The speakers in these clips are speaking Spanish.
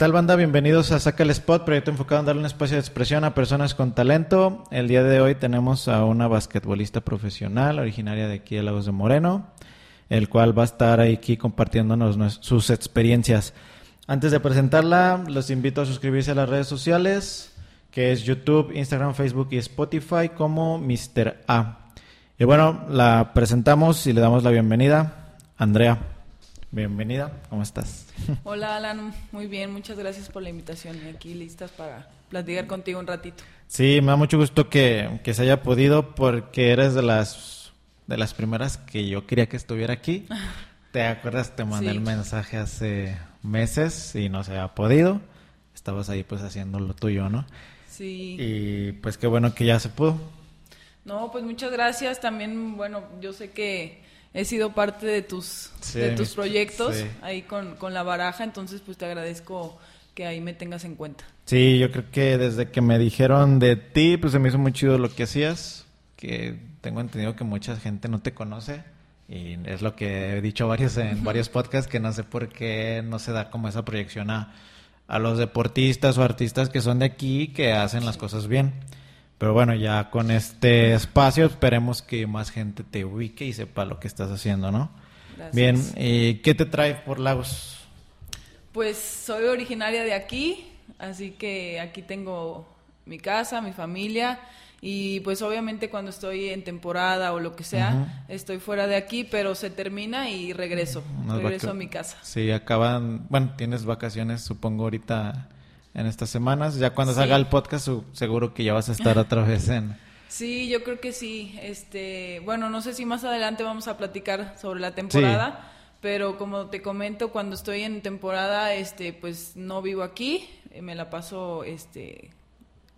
tal banda? Bienvenidos a Saca el Spot, proyecto enfocado en darle un espacio de expresión a personas con talento. El día de hoy tenemos a una basquetbolista profesional, originaria de aquí de Lagos de Moreno, el cual va a estar aquí compartiéndonos sus experiencias. Antes de presentarla, los invito a suscribirse a las redes sociales, que es YouTube, Instagram, Facebook y Spotify como Mr. A. Y bueno, la presentamos y le damos la bienvenida. Andrea, bienvenida, ¿cómo estás? Hola Alan, muy bien, muchas gracias por la invitación y aquí listas para platicar contigo un ratito. Sí, me da mucho gusto que, se haya podido porque eres de las, de las primeras que yo quería que estuviera aquí. ¿Te acuerdas? Te mandé el mensaje hace meses y no se había podido. Estabas ahí pues haciendo lo tuyo, ¿no? Sí. Y pues qué bueno que ya se pudo. No, pues muchas gracias. También, bueno, yo sé que he sido parte de tus, de tus proyectos ahí con, con la baraja, entonces pues te agradezco que ahí me tengas en cuenta. Sí, yo creo que desde que me dijeron de ti, pues se me hizo muy chido lo que hacías, que tengo entendido que mucha gente no te conoce y es lo que he dicho varios en varios podcasts que no sé por qué no se da como esa proyección a, a los deportistas o artistas que son de aquí que hacen las cosas bien. Pero bueno, ya con este espacio esperemos que más gente te ubique y sepa lo que estás haciendo, ¿no? Gracias. Bien, ¿y qué te trae por Lagos? Pues soy originaria de aquí, así que aquí tengo mi casa, mi familia y pues obviamente cuando estoy en temporada o lo que sea, estoy fuera de aquí, pero se termina y regreso, regreso a mi casa. Sí, acaban, bueno, tienes vacaciones supongo ahorita en estas semanas. Ya cuando salga el podcast, seguro que ya vas a estar otra vez en. Sí, yo creo que sí. Este, bueno, no sé si más adelante vamos a platicar sobre la temporada, pero como te comento, cuando estoy en temporada, este, pues no vivo aquí, eh, me la paso, este,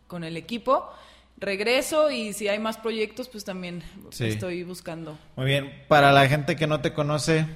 con el equipo. Regreso y si hay más proyectos, pues también estoy buscando. Muy bien. Para la gente que no te conoce,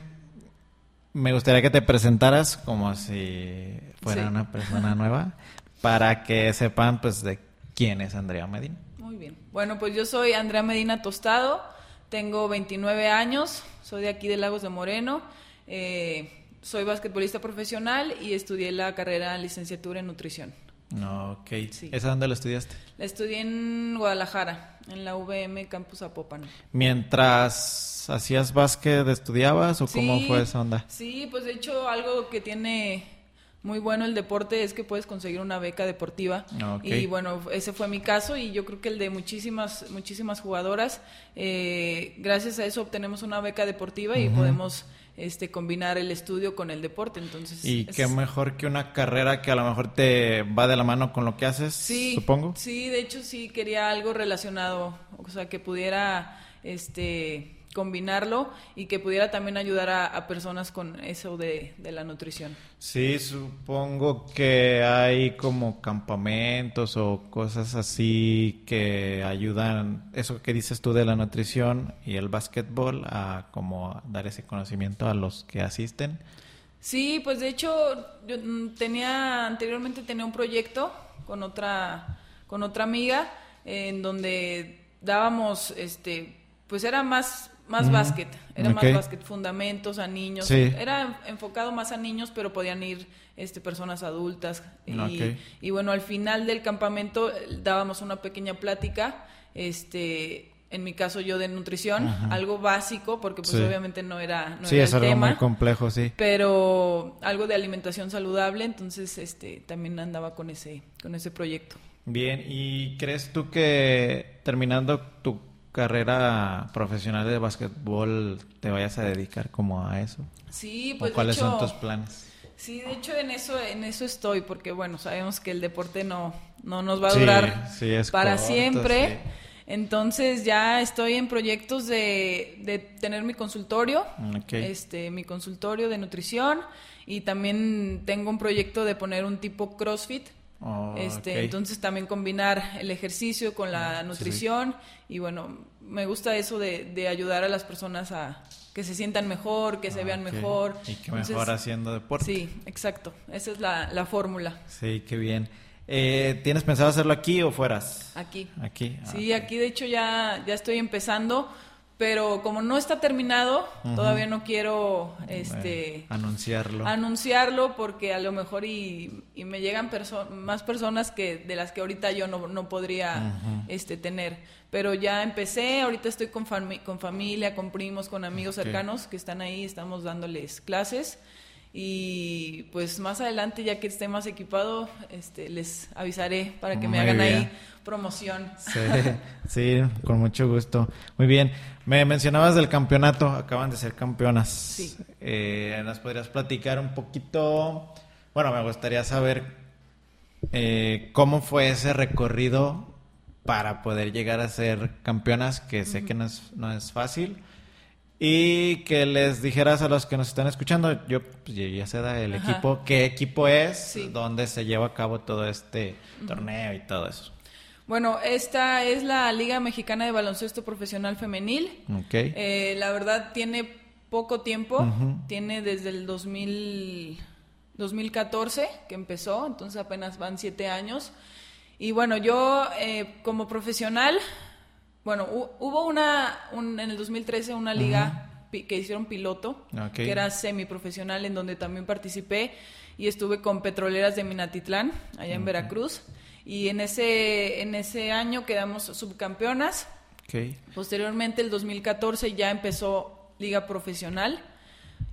me gustaría que te presentaras como si fuera una persona nueva para que sepan pues de quién es Andrea Medina. Muy bien. Bueno, pues yo soy Andrea Medina Tostado, tengo 29 años, soy de aquí de Lagos de Moreno, eh, soy basquetbolista profesional y estudié la carrera licenciatura en nutrición. Ok. ¿Esa dónde la estudiaste? La estudié en Guadalajara, en la VM Campus Apopan. Mientras hacías básquet, ¿estudiabas o cómo fue esa onda? Sí, pues de hecho algo que tiene muy bueno el deporte es que puedes conseguir una beca deportiva. Y bueno, ese fue mi caso y yo creo que el de muchísimas, muchísimas jugadoras. Eh, gracias a eso obtenemos una beca deportiva y podemos este, combinar el estudio con el deporte. Entonces, y qué mejor que una carrera que a lo mejor te va de la mano con lo que haces, sí, supongo. Sí, de hecho sí quería algo relacionado, o sea, que pudiera este combinarlo y que pudiera también ayudar a, personas con eso de, la nutrición. Sí, supongo que hay como campamentos o cosas así que ayudan, eso que dices tú de la nutrición y el básquetbol, a como dar ese conocimiento a los que asisten. Sí, pues de hecho yo tenía anteriormente tenía un proyecto con otra con otra amiga en donde dábamos este pues era más más básquet, era más básquet, fundamentos a niños, era enfocado más a niños, pero podían ir este, personas adultas. Y, bueno, al final del campamento eh, dábamos una pequeña plática, este, en mi caso yo de nutrición, algo básico, porque pues obviamente no era, no sí, es algo muy complejo, sí. Pero algo de alimentación saludable, entonces este, también andaba con ese, con ese proyecto. Bien, ¿y crees tú que terminando tu carrera profesional de básquetbol te vayas a dedicar como a eso? Sí, pues ¿Cuáles son tus planes? Sí, de hecho en eso en eso estoy porque bueno, sabemos que el deporte no no nos va a durar para siempre. Entonces ya estoy en proyectos de, de tener mi consultorio, este, mi consultorio de nutrición y también tengo un proyecto de poner un tipo CrossFit Oh, este, Entonces también combinar el ejercicio con la nutrición y bueno, me gusta eso de, ayudar a las personas a que se sientan mejor, que se vean mejor. Y que mejor haciendo deporte. Sí, exacto. Esa es la, fórmula. Sí, qué bien. Eh, ¿Tienes pensado hacerlo aquí o fueras? Aquí. Aquí. sí, ah, aquí de hecho ya, ya estoy empezando pero como no está terminado, todavía no quiero este anunciarlo. Anunciarlo porque a lo mejor y, me llegan más personas que de las que ahorita yo no, podría este tener. Pero ya empecé, ahorita estoy con, con familia, con primos, con amigos cercanos que están ahí, estamos dándoles clases y pues más adelante ya que esté más equipado este les avisaré para que me hagan ahí promoción. Sí, sí con mucho gusto. Muy bien. Me mencionabas del campeonato. Acaban de ser campeonas. Sí. Eh, nos podrías platicar un poquito bueno me gustaría saber eh, cómo fue ese recorrido para poder llegar a ser campeonas que sé que no es, no es fácil y que les dijeras a los que nos están escuchando, yo pues, ya sé el equipo, qué equipo es, dónde se lleva a cabo todo este torneo y todo eso. Bueno, esta es la Liga Mexicana de Baloncesto Profesional Femenil. Okay. Eh, la verdad tiene poco tiempo, tiene desde el 2000, 2014 que empezó, entonces apenas van siete años. Y bueno, yo eh, como profesional bueno, hubo una, en el 2013 una liga que hicieron piloto, que era semiprofesional, en donde también participé y estuve con Petroleras de Minatitlán, allá en Veracruz. Y en ese, en ese año quedamos subcampeonas. Posteriormente, el 2014 ya empezó liga profesional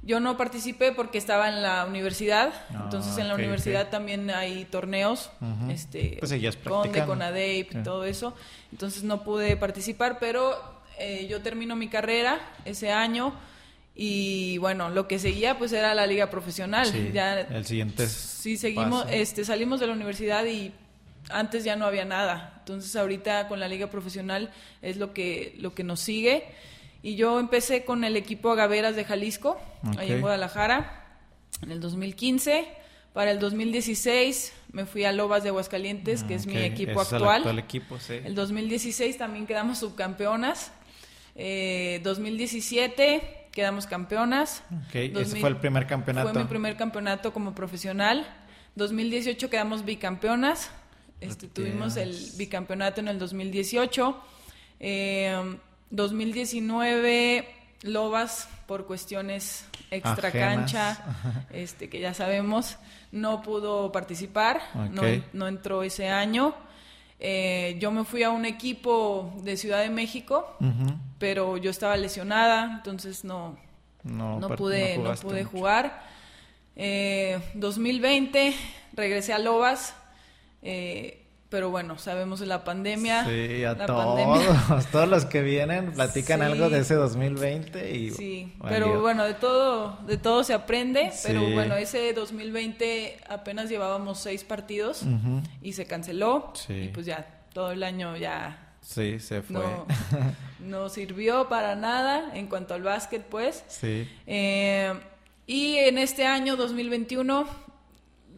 yo no participé porque estaba en la universidad, ah, entonces en la universidad también hay torneos, este, pues con de Conadeip y todo eso, entonces no pude participar, pero eh, yo termino mi carrera ese año y bueno, lo que seguía pues era la liga profesional. ya, el siguiente. Sí, seguimos, este, salimos de la universidad y antes ya no había nada, entonces ahorita con la liga profesional es lo que lo que nos sigue. Y yo empecé con el equipo Agaveras de Jalisco, ahí en Guadalajara, en el 2015. Para el 2016 me fui a Lobas de Aguascalientes, que es mi equipo actual. El equipo, sí. El 2016 también quedamos subcampeonas. Eh, 2017 quedamos campeonas. ese fue el primer campeonato. Fue mi primer campeonato como profesional. 2018 quedamos bicampeonas. Este, tuvimos el bicampeonato en el 2018. Eh, 2019 Lobas por cuestiones extra cancha, este que ya sabemos, no pudo participar, no, entró ese año. Eh, yo me fui a un equipo de Ciudad de México, pero yo estaba lesionada, entonces no, no, pude, no, pude jugar. 2020 eh, regresé a Lobas. Eh, pero bueno, sabemos de la pandemia. Sí, a todos, todos los que vienen platican algo de ese 2020 y Sí, pero bueno, de todo de todo se aprende, pero bueno, ese 2020 apenas llevábamos seis partidos y se canceló y pues ya todo el año ya Sí, se fue. No, sirvió para nada en cuanto al básquet, pues. Sí. Eh, y en este año 2021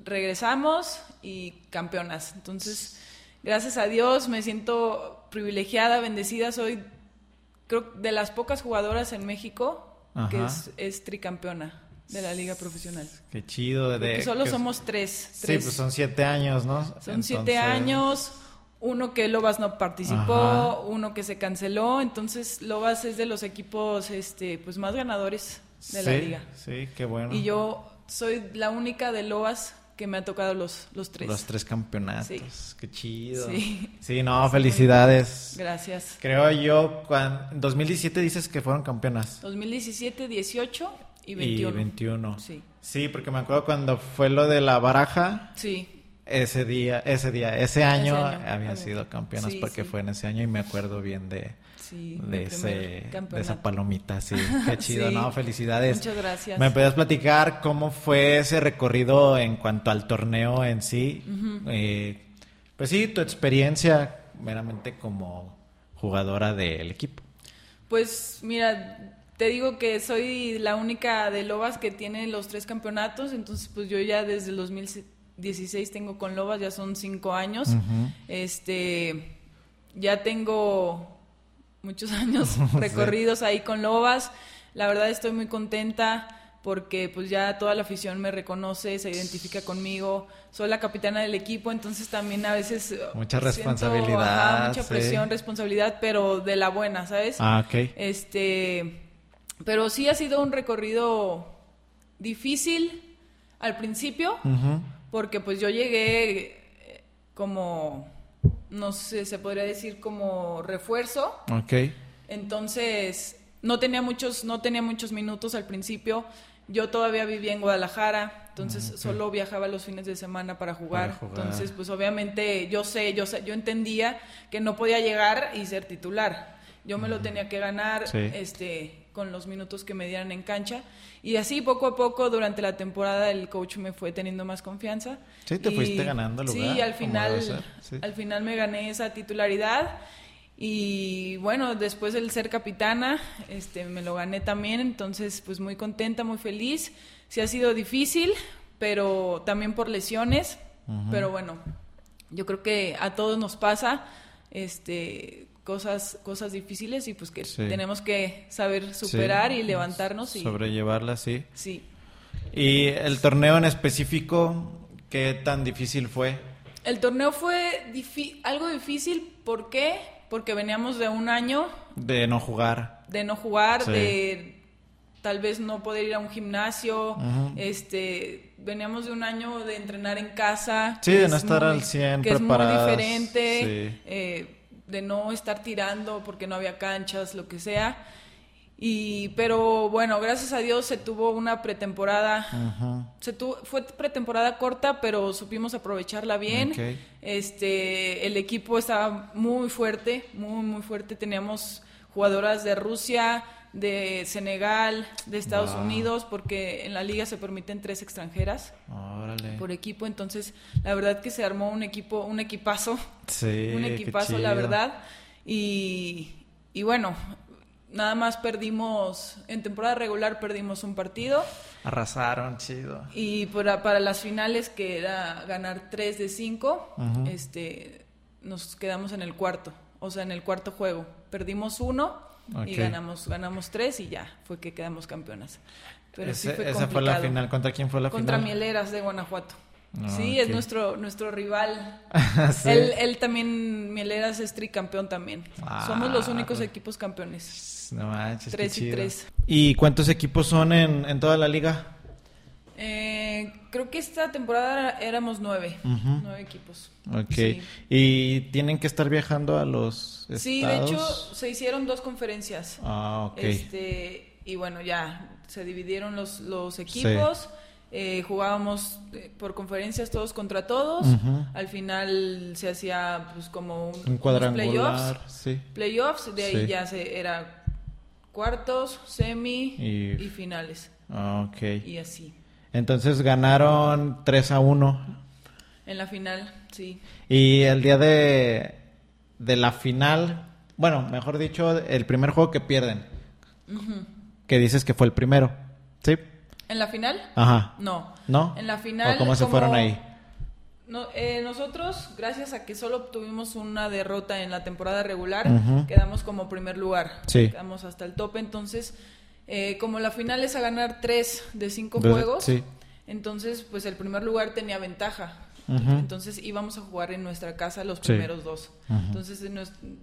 regresamos y campeonas. Entonces, gracias a Dios me siento privilegiada, bendecida. Soy, creo, de las pocas jugadoras en México que es, tricampeona de la liga profesional. Qué chido. De, solo somos tres, Sí, pues son siete años, ¿no? Son siete años. Uno que Lobas no participó, uno que se canceló. Entonces, Lobas es de los equipos este, pues más ganadores de la liga. Sí, qué bueno. Y yo soy la única de Lobas que me ha tocado los, los tres. Los tres campeonatos. Qué chido. Sí. sí, no, felicidades. Gracias. Creo yo, en 2017 dices que fueron campeonas. 2017, 18 y 21. Y 21. Sí. Sí, porque me acuerdo cuando fue lo de la baraja. Sí. Ese día, ese día, ese año, habían sido campeonas porque fue en ese año y me acuerdo bien de, de, ese, de esa palomita, sí. Qué chido, ¿no? Felicidades. Muchas gracias. ¿Me puedes platicar cómo fue ese recorrido en cuanto al torneo en sí? Eh, pues sí, tu experiencia meramente como jugadora del equipo. Pues mira, te digo que soy la única de Lobas que tiene los tres campeonatos, entonces pues yo ya desde el 2016 tengo con Lobas, ya son cinco años. Este, ya tengo muchos años recorridos ahí con Lobas. La verdad estoy muy contenta porque pues ya toda la afición me reconoce, se identifica conmigo, soy la capitana del equipo, entonces también a veces... Uh, mucha responsabilidad. mucha presión, responsabilidad, pero de la buena, ¿sabes? Ah, ok. Este, pero sí ha sido un recorrido difícil al principio, porque pues yo llegué eh, como, no sé, se podría decir como refuerzo. Ok. Entonces, no tenía muchos, no tenía muchos minutos al principio yo todavía vivía en Guadalajara, entonces ah, solo viajaba los fines de semana para jugar. Entonces, pues obviamente yo sé, yo sé, yo entendía que no podía llegar y ser titular. Yo me lo tenía que ganar este con los minutos que me dieran en cancha y así poco a poco durante la temporada el coach me fue teniendo más confianza. Sí, te fuiste ganando lugar. Sí, al final al final me gané esa titularidad y bueno, después del ser capitana, este, me lo gané también, entonces pues muy contenta, muy feliz. Sí ha sido difícil, pero también por lesiones, pero bueno, yo creo que a todos nos pasa este cosas cosas difíciles y pues que tenemos que saber superar y levantarnos y sobrellevarlas, sí. Sí. Y el torneo en específico, ¿qué tan difícil fue? El torneo fue algo difícil, ¿por qué? porque veníamos de un año... De no jugar. De no jugar, de tal vez no poder ir a un gimnasio, este, veníamos de un año de entrenar en casa. Sí, de no estar al 100 que es muy diferente, eh, de no estar tirando porque no había canchas, lo que sea. Y, pero bueno, gracias a Dios se tuvo una pretemporada. Se fue pretemporada corta, pero supimos aprovecharla bien. Este, el equipo estaba muy fuerte, muy, muy fuerte. Teníamos jugadoras de Rusia, de Senegal, de Estados Unidos, porque en la liga se permiten tres extranjeras por equipo. Entonces, la verdad que se armó un equipo, un equipazo. Sí, un equipazo, la verdad. Y, y bueno, nada más perdimos, en temporada regular perdimos un partido. Arrasaron, chido. Y para, para las finales, que era ganar 3 de 5, este, nos quedamos en el cuarto, o sea, en el cuarto juego. Perdimos uno y ganamos ganamos 3 y ya, fue que quedamos campeonas. Pero sí fue esa fue la final. ¿Contra quién fue la final? Contra Mieleras de Guanajuato. Ah, sí, es nuestro, nuestro rival. él, él, también, Mieleras es tricampeón también. Ah, Somos los únicos equipos campeones. No manches. Tres y tres. ¿Y cuántos equipos son en, en toda la liga? Eh, creo que esta temporada éramos nueve, nueve equipos. Ok. ¿Y tienen que estar viajando a los estados? Sí, de hecho se hicieron dos conferencias. Ah, ok. Este, y bueno, ya se dividieron los, los equipos. Eh, jugábamos eh, por conferencias todos contra todos. Al final se hacía pues como un, un cuadrangular, sí. Playoffs, de ahí ya se era cuartos, semi y, finales. Ah, ok. Y así. Entonces ganaron 3 a 1. En la final, sí. Y el día de, de la final, bueno, mejor dicho, el primer juego que pierden. Que dices que fue el primero. ¿Sí? ¿En la final? Ajá. No. ¿No? En la final. ¿O cómo se fueron ahí? No, eh, nosotros, gracias a que solo tuvimos una derrota en la temporada regular, quedamos como primer lugar. Sí. Quedamos hasta el tope. Entonces, eh, como la final es a ganar tres de cinco juegos, sí. entonces, pues el primer lugar tenía ventaja. Entonces íbamos a jugar en nuestra casa los primeros dos. Entonces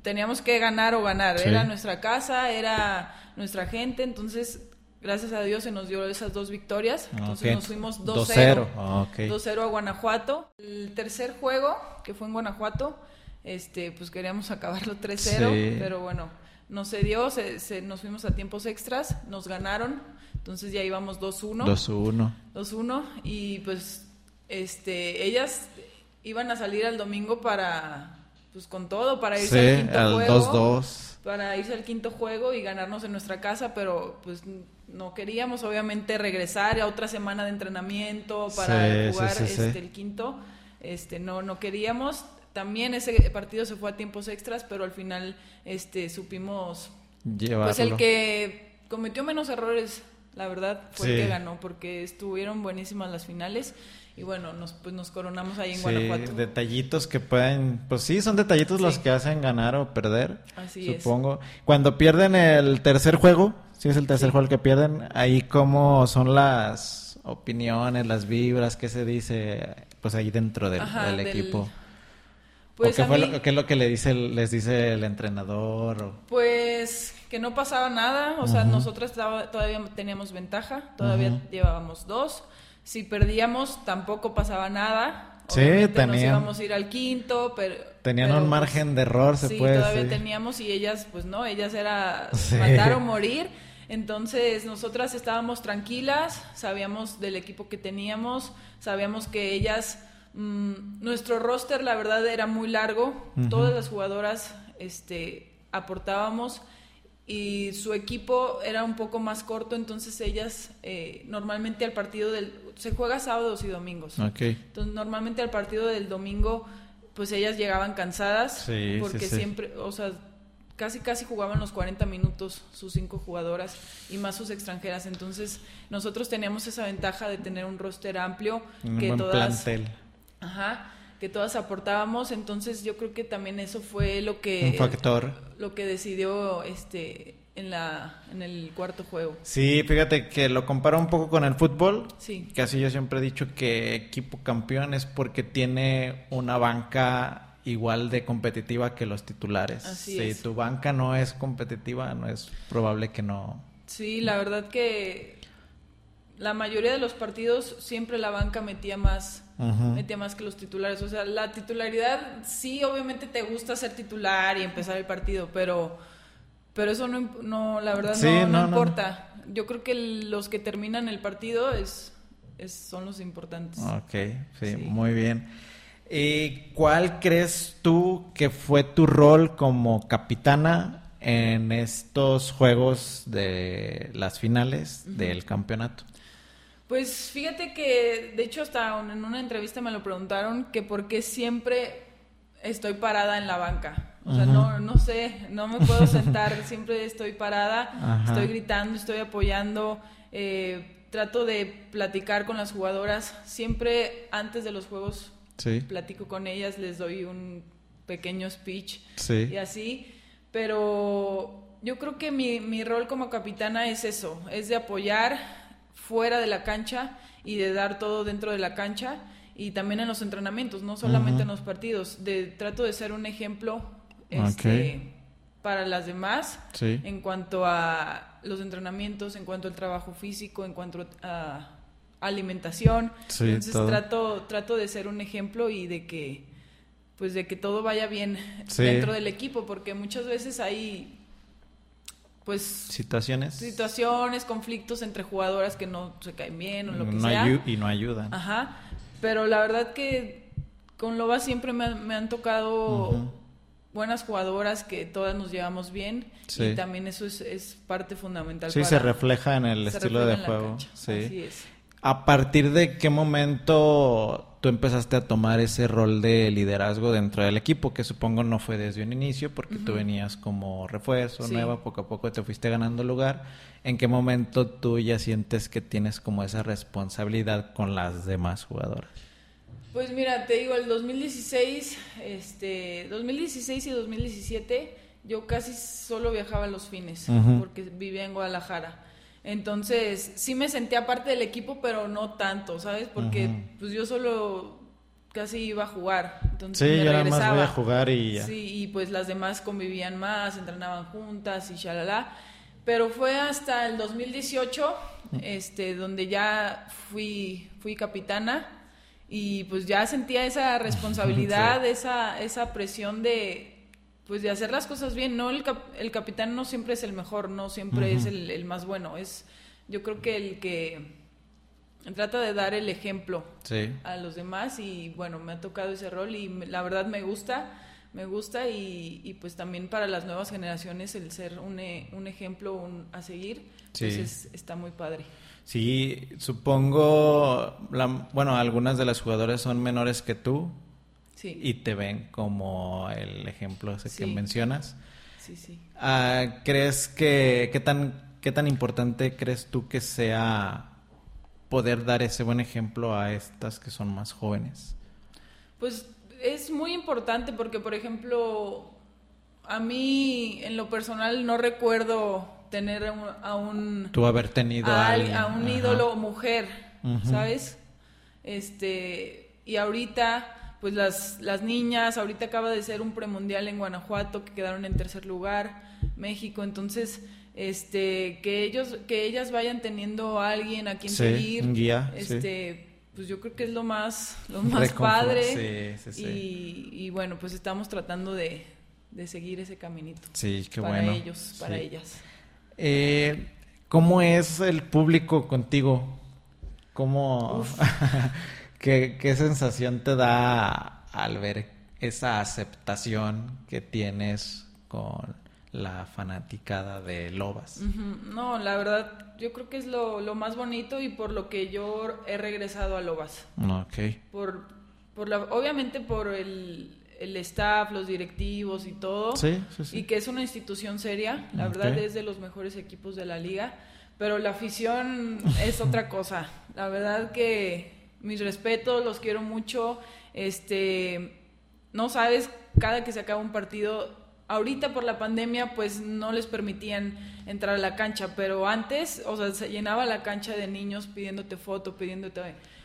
teníamos que ganar o ganar. Era nuestra casa, era nuestra gente. Entonces gracias a Dios se nos dio esas dos victorias. Ah, Entonces nos fuimos 2-0. 2-0 ah, a Guanajuato. El tercer juego, que fue en Guanajuato, este, pues queríamos acabarlo 3-0, pero bueno, no se dio, se, nos fuimos a tiempos extras, nos ganaron, entonces ya íbamos 2-1. 2-1. 2-1 y pues este, ellas iban a salir al domingo para pues con todo para irse al quinto juego. 2-2. Para irse al quinto juego y ganarnos en nuestra casa, pero pues no queríamos obviamente regresar a otra semana de entrenamiento para jugar este, el quinto. Este, no, no queríamos. También ese partido se fue a tiempos extras, pero al final este, supimos... Llevarlo. Pues el que cometió menos errores la verdad, fue el que ganó, porque estuvieron buenísimas las finales. Y bueno, nos, pues nos coronamos ahí en sí, Guanajuato. detallitos que pueden, pues sí, son detallitos los que hacen ganar o perder, Así supongo. Cuando pierden el tercer juego, si es el tercer juego el que pierden, ahí cómo son las opiniones, las vibras, qué se dice, pues ahí dentro del, equipo. Pues qué, fue lo, es lo que le dice, les dice el entrenador? Pues que no pasaba nada, o sea, nosotros todavía teníamos ventaja, todavía llevábamos dos. Si perdíamos, tampoco pasaba nada. Sí, tenían. Nos íbamos a ir al quinto, pero. Tenían un margen pues, de error, se sí, puede todavía teníamos y ellas, pues no, ellas era matar o morir. Entonces, nosotras estábamos tranquilas, sabíamos del equipo que teníamos, sabíamos que ellas. Mm, nuestro roster, la verdad, era muy largo. Todas las jugadoras este, aportábamos y su equipo era un poco más corto, entonces ellas eh, normalmente al partido del... Se juega sábados y domingos. Entonces normalmente al partido del domingo pues ellas llegaban cansadas porque siempre, o sea, casi casi jugaban los 40 minutos sus cinco jugadoras y más sus extranjeras. Entonces nosotros teníamos esa ventaja de tener un roster amplio que todas... Ajá que todas aportábamos, entonces yo creo que también eso fue lo que un factor lo que decidió este en la en el cuarto juego. Sí, fíjate que lo comparo un poco con el fútbol. Sí. Casi yo siempre he dicho que equipo campeón es porque tiene una banca igual de competitiva que los titulares. Así si tu banca no es competitiva, no es probable que no. Sí, la verdad que la mayoría de los partidos siempre la banca metía más metía más que los titulares. O sea, la titularidad, sí, obviamente te gusta ser titular y empezar el partido, pero, pero eso no, no la verdad no, importa. Yo creo que los que terminan el partido es, son los importantes. Ok, sí, muy bien. ¿Y cuál crees tú que fue tu rol como capitana en estos juegos de las finales del campeonato? Pues fíjate que, de hecho, hasta en una entrevista me lo preguntaron que por qué siempre estoy parada en la banca. O sea, no, no sé, no me puedo sentar, siempre estoy parada, estoy gritando, estoy apoyando, eh, trato de platicar con las jugadoras. Siempre antes de los juegos platico con ellas, les doy un pequeño speech y así. Pero yo creo que mi, mi rol como capitana es eso, es de apoyar fuera de la cancha y de dar todo dentro de la cancha y también en los entrenamientos, no solamente en los partidos. De, trato de ser un ejemplo este, para las demás en cuanto a los entrenamientos, en cuanto al trabajo físico, en cuanto a alimentación. Entonces trato, trato de ser un ejemplo y de que pues de que todo vaya bien dentro del equipo, porque muchas veces hay pues situaciones. situaciones conflictos entre jugadoras que no se caen bien o lo que sea. y no ayudan. Ajá. Pero la verdad que con Loba siempre me, han tocado buenas jugadoras que todas nos llevamos bien y también eso es, parte fundamental sí se refleja en el estilo de juego. sí. Así es. A partir de qué momento tú empezaste a tomar ese rol de liderazgo dentro del equipo, que supongo no fue desde un inicio, porque tú venías como refuerzo, nueva, poco a poco te fuiste ganando lugar. ¿En qué momento tú ya sientes que tienes como esa responsabilidad con las demás jugadoras? Pues mira, te digo, el 2016, este, 2016 y 2017, yo casi solo viajaba los fines, porque vivía en Guadalajara. Entonces, sí me sentía parte del equipo, pero no tanto, ¿sabes? Porque pues yo solo casi iba a jugar. Entonces sí, me yo más voy a jugar y ya. Sí, y pues las demás convivían más, entrenaban juntas y shalala. Pero fue hasta el 2018, este, donde ya fui, fui capitana y pues ya sentía esa responsabilidad, esa, esa presión de, pues de hacer las cosas bien. No el, el capitán no siempre es el mejor, no siempre es el, más bueno. Es yo creo que el que trata de dar el ejemplo a los demás y bueno, me ha tocado ese rol y la verdad me gusta, me gusta y, pues también para las nuevas generaciones el ser un, e, un ejemplo a seguir, pues está muy padre. Sí, supongo, bueno, algunas de las jugadoras son menores que tú, y te ven como el ejemplo ese que mencionas. Sí, sí. Ah, ¿Crees que qué tan ¿qué tan importante crees tú que sea poder dar ese buen ejemplo a estas que son más jóvenes? Pues es muy importante porque, por ejemplo, a mí en lo personal no recuerdo tener a un... Tú haber tenido a, a un ídolo mujer, ¿sabes? Este, y ahorita, pues las, las niñas, ahorita acaba de ser un premundial en Guanajuato que quedaron en tercer lugar, México, entonces este que ellos que ellas vayan teniendo a alguien a quien seguir guía, este pues yo creo que es lo más lo más padre. y, y, bueno pues estamos tratando de, de seguir ese caminito. Sí qué para bueno. ellos para ellas. Eh, cómo es el público contigo cómo ¿Qué, qué sensación te da al ver esa aceptación que tienes con la fanaticada de Lobas. No, la verdad, yo creo que es lo, más bonito y por lo que yo he regresado a Lobas. Ok. Por, por la, obviamente por el, el staff, los directivos y todo. Sí, sí, sí. Y que es una institución seria, la verdad es de los mejores equipos de la liga. Pero la afición es otra cosa. La verdad que mis respetos, los quiero mucho. Este, no sabes, cada que se acaba un partido, Ahorita por la pandemia pues no les permitían entrar a la cancha, pero antes, o sea, se llenaba la cancha de niños pidiéndote foto, pidiéndote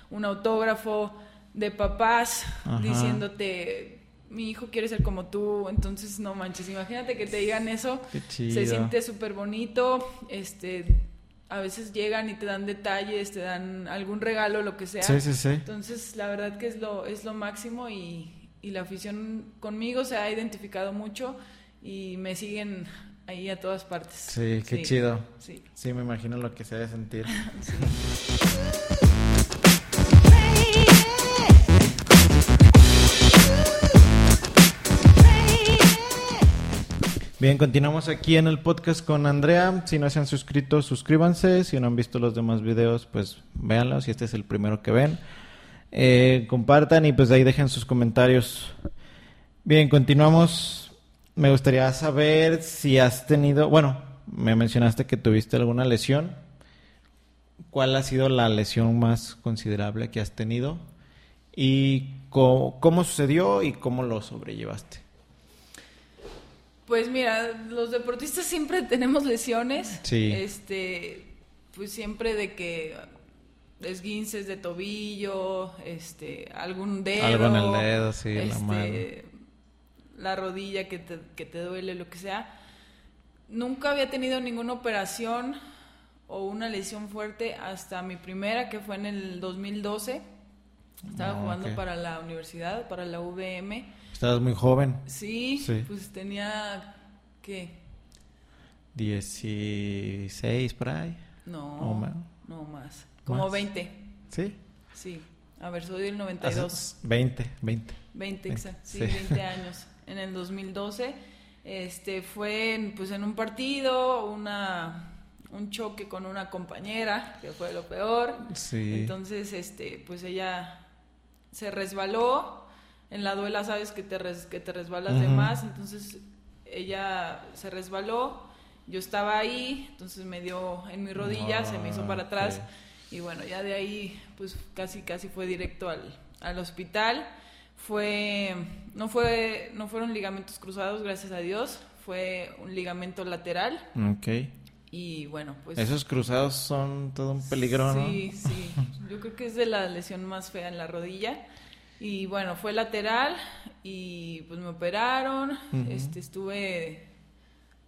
un autógrafo, de papás diciéndote mi hijo quiere ser como tú, entonces no manches, imagínate que te digan eso, se siente súper bonito, este, a veces llegan y te dan detalles, te dan algún regalo, lo que sea. Sí, sí, sí. Entonces, la verdad que es lo, es lo máximo y, y la afición conmigo se ha identificado mucho y me siguen ahí a todas partes. Sí, qué chido. Sí. sí. me imagino lo que se debe sentir. Bien, continuamos aquí en el podcast con Andrea. Si no se han suscrito, suscríbanse. Si no han visto los demás videos, pues véanlos. Si este es el primero que ven, eh, compartan y pues ahí dejen sus comentarios. Bien, continuamos me gustaría saber si has tenido, bueno, me mencionaste que tuviste alguna lesión. ¿Cuál ha sido la lesión más considerable que has tenido? ¿Y cómo, sucedió y cómo lo sobrellevaste? Pues mira, los deportistas siempre tenemos lesiones. Sí. Este, pues siempre de que esguinces de tobillo, este, algún dedo. Algo en el dedo, sí, la este, mano la rodilla que te, que te duele, lo que sea. Nunca había tenido ninguna operación o una lesión fuerte hasta mi primera, que fue en el 2012. Estaba ah, jugando para la universidad, para la UVM. Estabas muy joven. Sí, pues tenía, ¿qué? 16 por ahí. No, no más. Como 20. ¿Sí? Sí. A ver, soy del 92. 20, 20. 20, exacto. Sí, 20 años en el 2012. Este, fue pues en un partido, una, un choque con una compañera, que fue lo peor. Entonces, este, pues ella se resbaló. En la duela sabes que te, que te resbalas de más, entonces ella se resbaló. Yo estaba ahí, entonces me dio en mi rodilla, se me hizo para atrás. Y bueno, ya de ahí, pues casi, casi fue directo al, al hospital fue no fue no fueron ligamentos cruzados gracias a Dios fue un ligamento lateral Ok. y bueno pues esos cruzados son todo un peligro no sí sí yo creo que es de la lesión más fea en la rodilla y bueno fue lateral y pues me operaron. Este estuve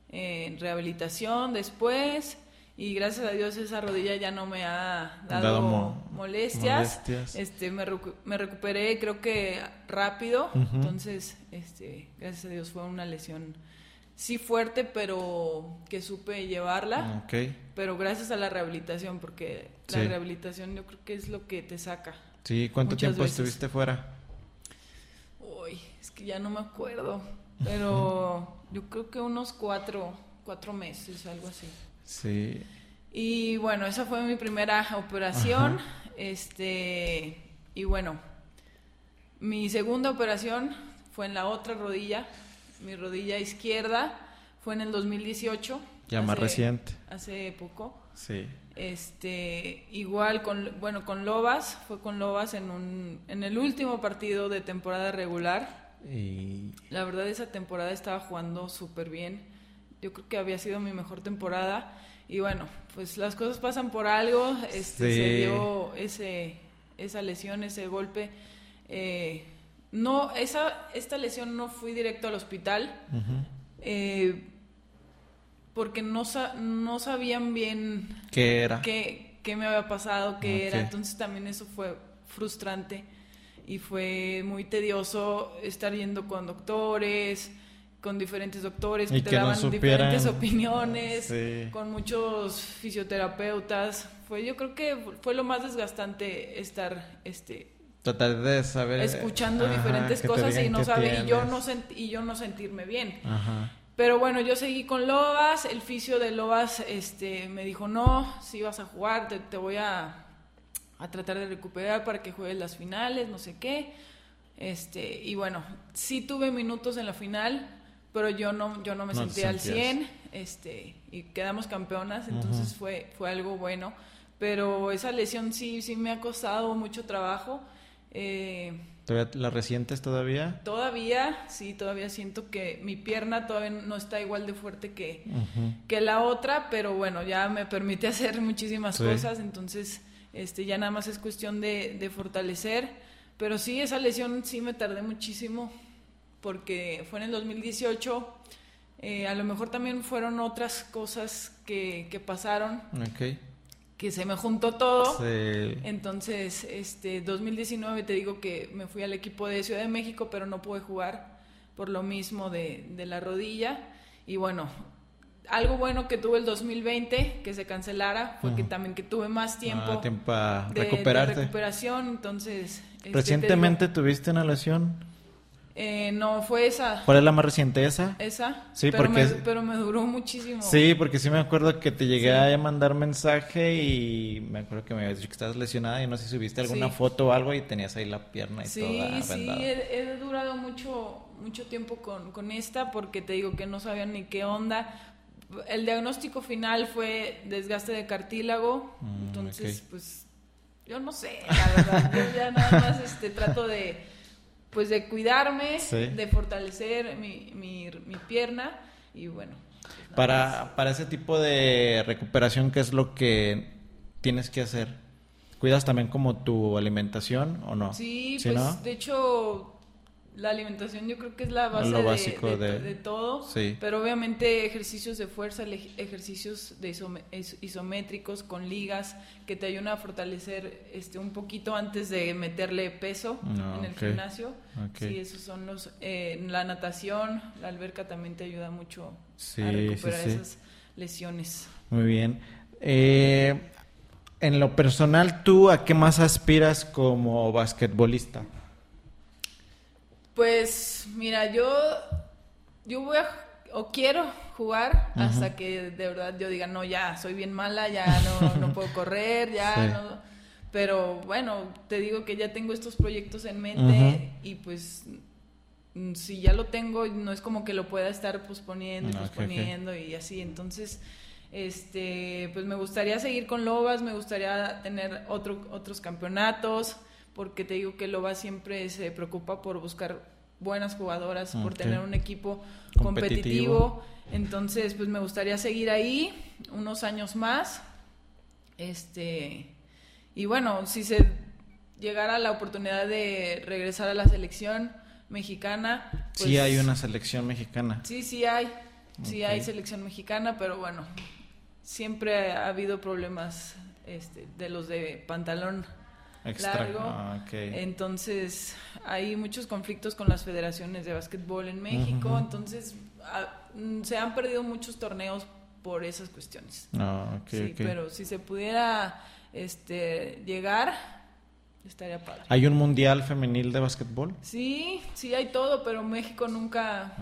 en rehabilitación después y gracias a Dios esa rodilla ya no me ha dado, molestias. Este, me, me, recuperé creo que rápido, entonces, este, gracias a Dios fue una lesión sí fuerte, pero que supe llevarla. Pero gracias a la rehabilitación, porque la rehabilitación yo creo que es lo que te saca. Sí, ¿cuánto tiempo estuviste fuera? Uy, es que ya no me acuerdo, pero yo creo que unos cuatro, cuatro meses, algo así. Sí. Y bueno, esa fue mi primera operación. Este, y bueno, mi segunda operación fue en la otra rodilla, mi rodilla izquierda, fue en el 2018. Ya más reciente. Hace poco. Sí. Este, igual con, bueno, con Lobas, fue con Lobas en un, en el último partido de temporada regular. Y... La verdad esa temporada estaba jugando súper bien. Yo creo que había sido mi mejor temporada. Y bueno, pues las cosas pasan por algo. Este, Se dio ese, esa lesión, ese golpe. Eh, no, esa, esta lesión no fui directo al hospital. eh, porque no, no sabían bien qué era. Qué, qué me había pasado, qué era. Entonces también eso fue frustrante y fue muy tedioso estar yendo con doctores, con diferentes doctores que te daban diferentes opiniones, con muchos fisioterapeutas. Fue, yo creo que fue lo más desgastante estar, este, tratar de saber, escuchando diferentes cosas y no saber y yo no y yo no sentirme bien. Ajá. Pero bueno, yo seguí con Lobas, el fisio de Lobas este, me dijo, no, si vas a jugar, te, voy a, a, tratar de recuperar para que juegues las finales, no sé qué. Este, y bueno, sí tuve minutos en la final, pero yo no, yo no me sentía al 100, este, y quedamos campeonas, entonces fue, fue algo bueno. Pero esa lesión sí, sí me ha costado mucho trabajo. Eh, ¿La resientes todavía? Todavía, sí, todavía siento que mi pierna todavía no está igual de fuerte que, que la otra, pero bueno, ya me permite hacer muchísimas cosas, entonces este, ya nada más es cuestión de, fortalecer. Pero sí, esa lesión sí me tardé muchísimo, porque fue en el 2018. Eh, a lo mejor también fueron otras cosas que, que pasaron. Okay que se me juntó todo. Sí. Entonces, este 2019 te digo que me fui al equipo de Ciudad de México, pero no pude jugar por lo mismo de, de la rodilla. Y bueno, algo bueno que tuve el 2020, que se cancelara, fue que también que tuve más tiempo, ah, tiempo para recuperarte. De recuperación, entonces... Este, ¿Recientemente tuviste una lesión? Eh, no, fue esa. ¿Cuál es la más reciente? ¿Esa? Esa. Sí, pero porque... Me, pero me duró muchísimo. Sí, porque sí me acuerdo que te llegué a mandar mensaje y me acuerdo que me habías dicho que estabas lesionada y no sé si subiste alguna foto o algo y tenías ahí la pierna y sí, toda Sí, sí, he, durado mucho, mucho tiempo con, con esta porque te digo que no sabía ni qué onda. El diagnóstico final fue desgaste de cartílago, mm, entonces pues yo no sé, la verdad, yo ya nada más este, trato de pues de cuidarme, de fortalecer mi, mi, pierna y bueno. Pues para, para ese tipo de recuperación, ¿qué es lo que tienes que hacer? ¿Cuidas también como tu alimentación o no? Sí, pues de hecho la alimentación yo creo que es la base de, todo, pero obviamente ejercicios de fuerza, ejercicios de isométricos con ligas que te ayudan a fortalecer este un poquito antes de meterle peso ah, en el gimnasio. Sí, esos son los eh, la natación, la alberca también te ayuda mucho a recuperar esas lesiones. Muy bien. Eh, en lo personal, ¿tú a qué más aspiras como basquetbolista? Pues mira, yo, yo voy a, o quiero jugar hasta que de verdad yo diga, no, ya, soy bien mala, ya no, no puedo correr, ya no. Pero bueno, te digo que ya tengo estos proyectos en mente y pues mm, si ya lo tengo, no es como que lo pueda estar posponiendo y ah, posponiendo y así. Entonces, este, pues me gustaría seguir con Lobas, me gustaría tener otro, otros campeonatos porque te digo que Loba siempre se preocupa por buscar buenas jugadoras, por tener un equipo competitivo. Entonces, pues me gustaría seguir ahí unos años más. Este, y bueno, si se llegara la oportunidad de regresar a la selección mexicana. sí hay una selección mexicana. Sí, sí hay. Sí hay selección mexicana, pero bueno, siempre ha habido problemas este, de los de pantalón largo. Ah, entonces, hay muchos conflictos con las federaciones de básquetbol en México. Entonces, ah, mm, se han perdido muchos torneos por esas cuestiones. Ah, sí, pero si se pudiera este, llegar, estaría padre. ¿Hay un mundial femenil de básquetbol? Sí, sí hay todo, pero México nunca...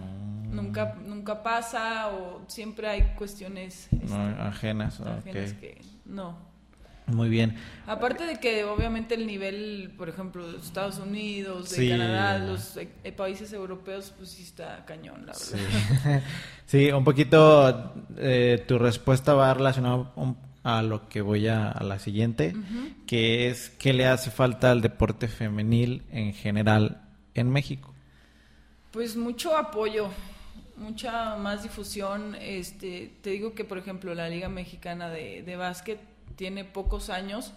Nunca, nunca pasa o siempre hay cuestiones este, ajenas, ajenas que no Muy bien. Aparte de que obviamente el nivel, por ejemplo, de Estados Unidos, de Canadá, los eh, países europeos, pues sí está cañón, la verdad. Sí, un poquito eh, tu respuesta va relacionada a lo que voy a, la siguiente, que es qué le hace falta al deporte femenil en general en México. Pues mucho apoyo, mucha más difusión. Este, te digo que, por ejemplo, la Liga Mexicana de, de Básquet tiene pocos años,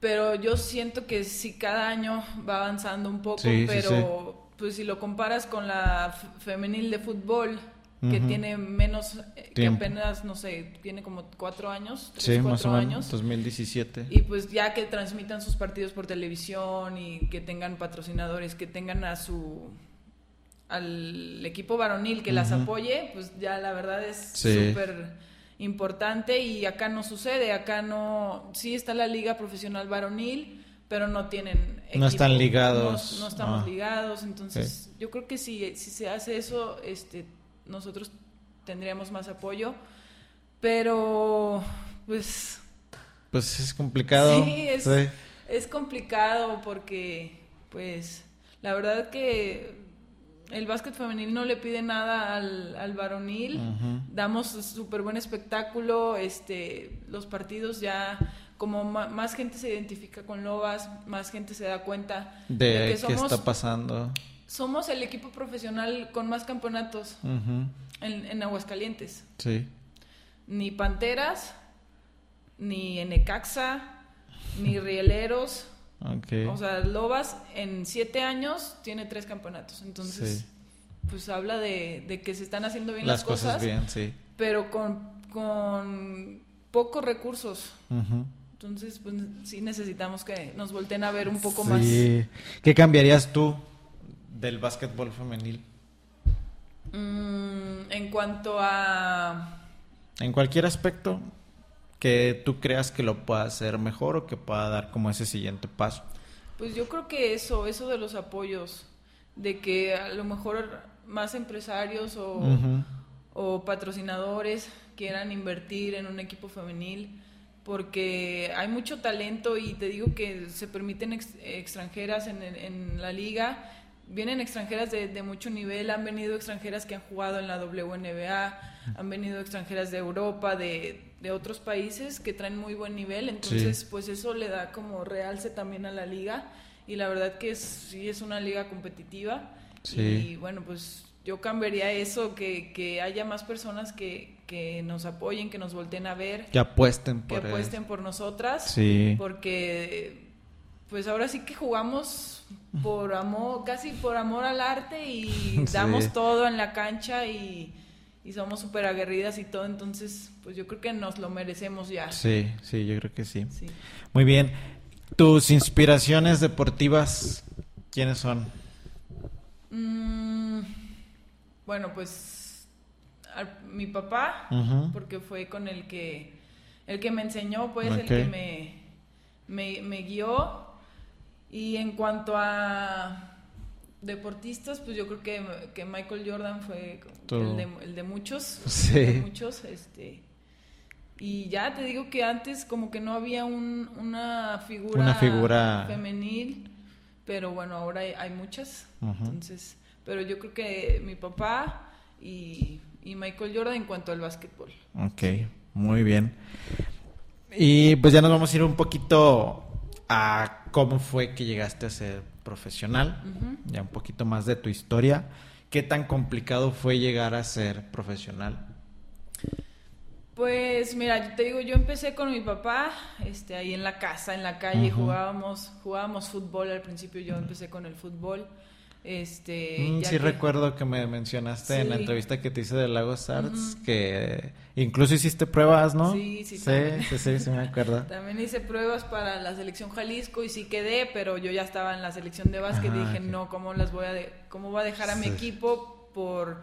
pero yo siento que sí cada año va avanzando un poco, pero pues si lo comparas con la femenil de fútbol, que tiene menos, eh, que apenas, no sé, tiene como cuatro años, tres, sí, más o menos, años. 2017. Y pues ya que transmitan sus partidos por televisión y que tengan patrocinadores, que tengan a su al equipo varonil que las apoye, pues ya la verdad es súper importante y acá no sucede, acá no, sí está la liga profesional varonil, pero no tienen... no están ligados. No, estamos ah. ligados, entonces yo creo que si, si se hace eso, este, nosotros tendríamos más apoyo, pero pues... Pues es complicado. Sí, es, es complicado porque pues la verdad que el básquet femenil no le pide nada al, al varonil. Damos súper buen espectáculo. Este, los partidos ya, como más gente se identifica con Lobas, más gente se da cuenta de, que somos, qué está pasando. Somos el equipo profesional con más campeonatos en, en, Aguascalientes. Sí. Ni Panteras, ni Enecaxa, ni Rieleros o sea, Lobas en siete años tiene tres campeonatos. Entonces, pues habla de, que se están haciendo bien las, cosas, bien, sí. pero con, con pocos recursos. Entonces, pues sí necesitamos que nos volteen a ver un poco más. ¿Qué cambiarías tú del básquetbol femenil? Mm, en cuanto a... En cualquier aspecto que tú creas que lo pueda hacer mejor o que pueda dar como ese siguiente paso? Pues yo creo que eso, eso de los apoyos, de que a lo mejor más empresarios o, o patrocinadores quieran invertir en un equipo femenil, porque hay mucho talento y te digo que se permiten extranjeras en, en, la liga, vienen extranjeras de, de, mucho nivel, han venido extranjeras que han jugado en la WNBA, han venido extranjeras de Europa, de, de otros países que traen muy buen nivel, entonces pues eso le da como realce también a la liga y la verdad que sí es una liga competitiva y bueno pues yo cambiaría eso, que, que haya más personas que, que, nos apoyen, que nos volteen a ver. Que apuesten por Que apuesten por nosotras. Sí. Porque pues ahora sí que jugamos por amor, casi por amor al arte y damos todo en la cancha y y somos súper aguerridas y todo, entonces pues yo creo que nos lo merecemos ya. Sí, sí, yo creo que sí. Muy bien. ¿Tus inspiraciones deportivas quiénes son? Mm, bueno, pues mi papá, porque fue con el que el que me enseñó, pues el que me, me, me guió. Y en cuanto a deportistas, pues yo creo que, que Michael Jordan fue el de, el de, muchos. Sí. muchos, este. Y ya te digo que antes como que no había un, una figura, una figura femenil, pero bueno, ahora hay, muchas. Entonces, pero yo creo que mi papá y, y Michael Jordan en cuanto al básquetbol. Ok, muy bien. Y pues ya nos vamos a ir un poquito a cómo fue que llegaste a ser profesional, ya un poquito más de tu historia. ¿Qué tan complicado fue llegar a ser profesional? Pues mira, yo te digo, yo empecé con mi papá, este, ahí en la casa, en la calle, jugábamos, jugábamos fútbol al principio, yo empecé con el fútbol. Este, mm, sí recuerdo que me mencionaste en la entrevista que te hice de Lagos Arts que incluso hiciste pruebas, ¿no? Sí, sí, sí, sí, sí, me acuerdo. también hice pruebas para la selección Jalisco y sí quedé, pero yo ya estaba en la selección de básquet y dije, no, ¿cómo las voy a de cómo voy a dejar a mi equipo por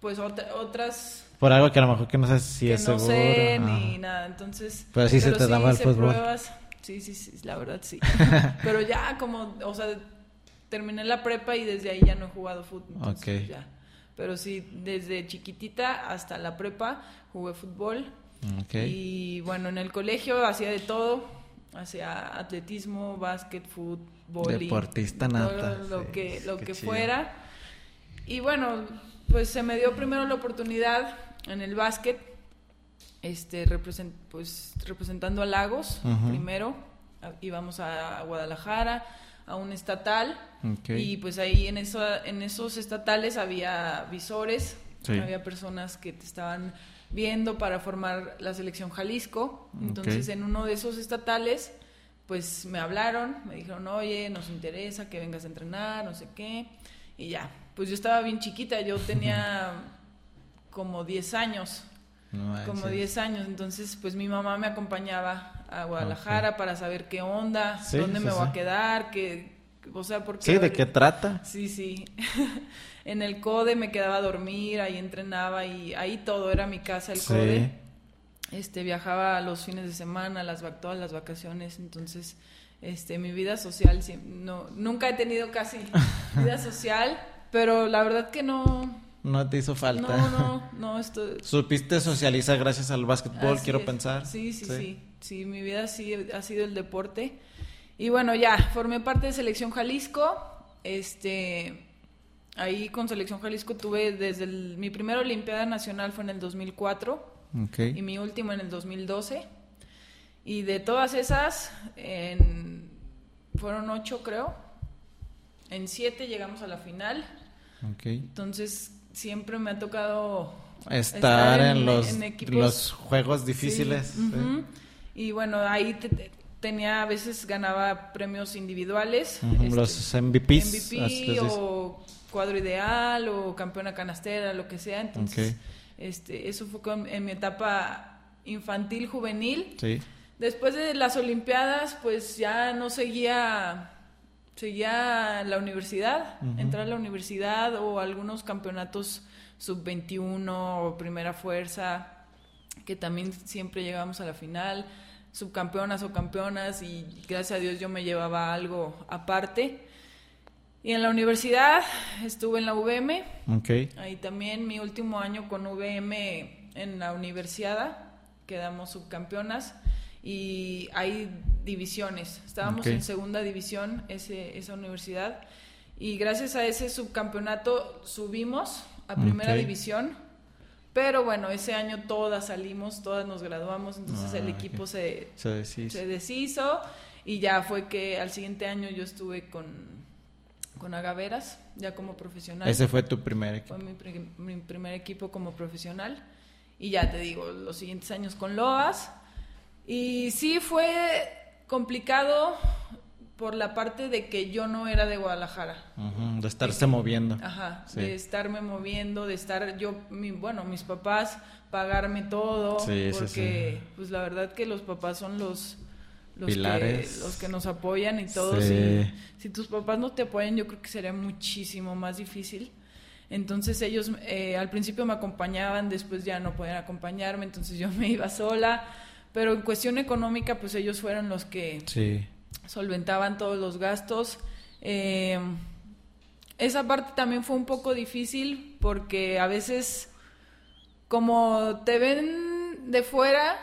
pues otras por algo que a lo mejor que no sé si es no seguro. sé ni nada, entonces Pero sí se te daba el fútbol. Pruebas. Sí, sí, sí, la verdad sí. pero ya como, o sea, terminé la prepa y desde ahí ya no he jugado fútbol. Ya. Pero sí, desde chiquitita hasta la prepa jugué fútbol. Y bueno, en el colegio hacía de todo, hacía atletismo, básquet, fútbol, deportista nata, lo que lo que fuera. Y bueno, pues se me dio primero la oportunidad en el básquet, este pues representando a Lagos primero, íbamos a Guadalajara a un estatal. Y pues ahí en eso en esos estatales había visores había personas que te estaban viendo para formar la selección Jalisco. Entonces en uno de esos estatales pues me hablaron me dijeron oye nos interesa que vengas a entrenar no sé qué y ya pues yo estaba bien chiquita yo tenía como 10 años. Como 10 años. Entonces pues mi mamá me acompañaba a Guadalajara para saber qué onda, dónde me voy a quedar, qué, o sea, porque... Sí, ¿de qué trata? Sí, sí. en el CODE me quedaba a dormir, ahí entrenaba y ahí todo era mi casa, el CODE. Este, viajaba los fines de semana, las, todas las vacaciones, entonces, este, mi vida social, no, nunca he tenido casi vida social, pero la verdad que no, no te hizo falta. No, no, no. Esto... Supiste socializar gracias al básquetbol, quiero pensar. Sí, sí, sí, sí, mi vida sí ha sido el deporte. Y bueno, ya, formé parte de Selección Jalisco. Este, ahí con Selección Jalisco tuve desde mi primera Olimpiada Nacional fue en el 2004 y mi última en el 2012. Y de todas esas, en, fueron ocho creo. En siete llegamos a la final. Entonces siempre me ha tocado estar, en, los, los, juegos difíciles. Y bueno, ahí tenía, a veces ganaba premios individuales. los este, MVPs. MVP o cuadro ideal o campeona canastera, lo que sea. Entonces, este, eso fue en mi etapa infantil, juvenil. Después de las Olimpiadas, pues ya no seguía seguía la universidad, entrar a la universidad o algunos campeonatos sub-21 o primera fuerza, que también siempre llegábamos a la final, subcampeonas o campeonas y gracias a Dios yo me llevaba algo aparte. Y en la universidad estuve en la UVM, ahí también mi último año con UVM en la universidad, quedamos subcampeonas y hay divisiones. Estábamos en segunda división ese, esa universidad y gracias a ese subcampeonato subimos a primera división. Pero bueno, ese año todas salimos, todas nos graduamos, entonces el ah, equipo se, se, deshizo. se, deshizo. y ya fue que al siguiente año yo estuve con, con Agaveras, ya como profesional. Ese fue tu primer equipo. Fue mi, mi primer equipo como profesional. Y ya te digo, los siguientes años con Loas y sí fue complicado por la parte de que yo no era de Guadalajara. de estarse moviendo. Ajá, de estarme moviendo, de estar yo, mi, bueno, mis papás pagarme todo, porque pues la verdad que los papás son los los que, los que nos apoyan y todo. Si, si, tus papás no te apoyan, yo creo que sería muchísimo más difícil. Entonces ellos eh, al principio me acompañaban, después ya no podían acompañarme, entonces yo me iba sola pero en cuestión económica, pues ellos fueron los que solventaban todos los gastos. Eh, esa parte también fue un poco difícil porque a veces, como te ven de fuera,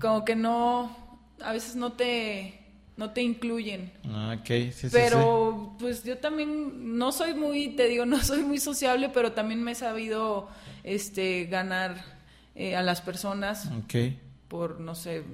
como que no, a veces no te no te incluyen. Ah, sí, pero pues yo también no soy muy, te digo, no soy muy sociable, pero también me he sabido este ganar eh, a las personas. Okay por, no sé,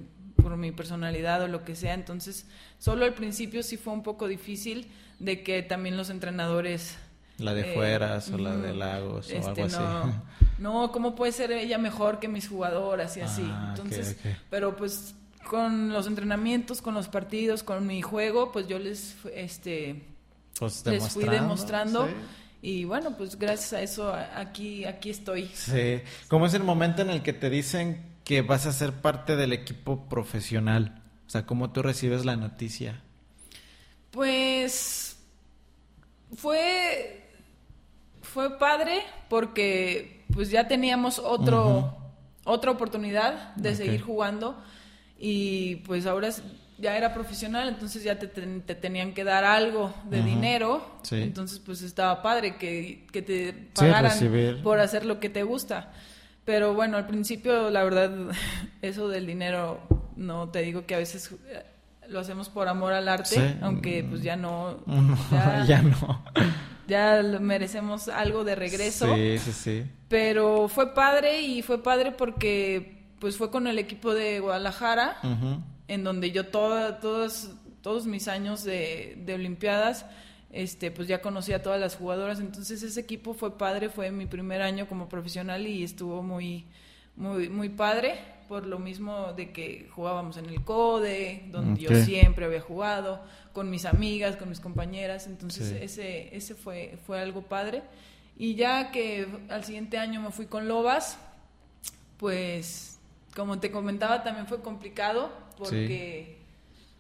por mi personalidad o lo que sea. Entonces, solo al principio sí fue un poco difícil de que también los entrenadores... La de fuera o la de Lagos o algo este, así. No, ¿cómo puede ser ella mejor que mis jugadoras y así? Ah, Entonces, pero pues con los entrenamientos, con los partidos, con mi juego, pues yo les, este, pues les fui demostrando. Y bueno, pues gracias a eso aquí, aquí estoy. Sí. ¿Cómo es el momento en el que te dicen que vas a ser parte del equipo profesional? O sea, ¿cómo tú recibes la noticia? Pues fue fue padre porque pues ya teníamos otro otra oportunidad de seguir jugando y pues ahora ya era profesional, entonces ya te, tenían que dar algo de dinero, entonces pues estaba padre que, te pagaran por hacer lo que te gusta. Pero bueno, al principio, la verdad, eso del dinero, no te digo que a veces eh, lo hacemos por amor al arte, aunque pues ya no. ya, no. Ya merecemos algo de regreso. Sí, sí, sí. Pero fue padre y fue padre porque pues fue con el equipo de Guadalajara, en donde yo toda, todos, todos mis años de, de Olimpiadas este, pues ya conocía a todas las jugadoras, entonces ese equipo fue padre, fue mi primer año como profesional y estuvo muy, muy, muy padre, por lo mismo de que jugábamos en el CODE, donde yo siempre había jugado, con mis amigas, con mis compañeras, entonces ese, ese fue, fue algo padre. Y ya que al siguiente año me fui con Lobas, pues como te comentaba también fue complicado porque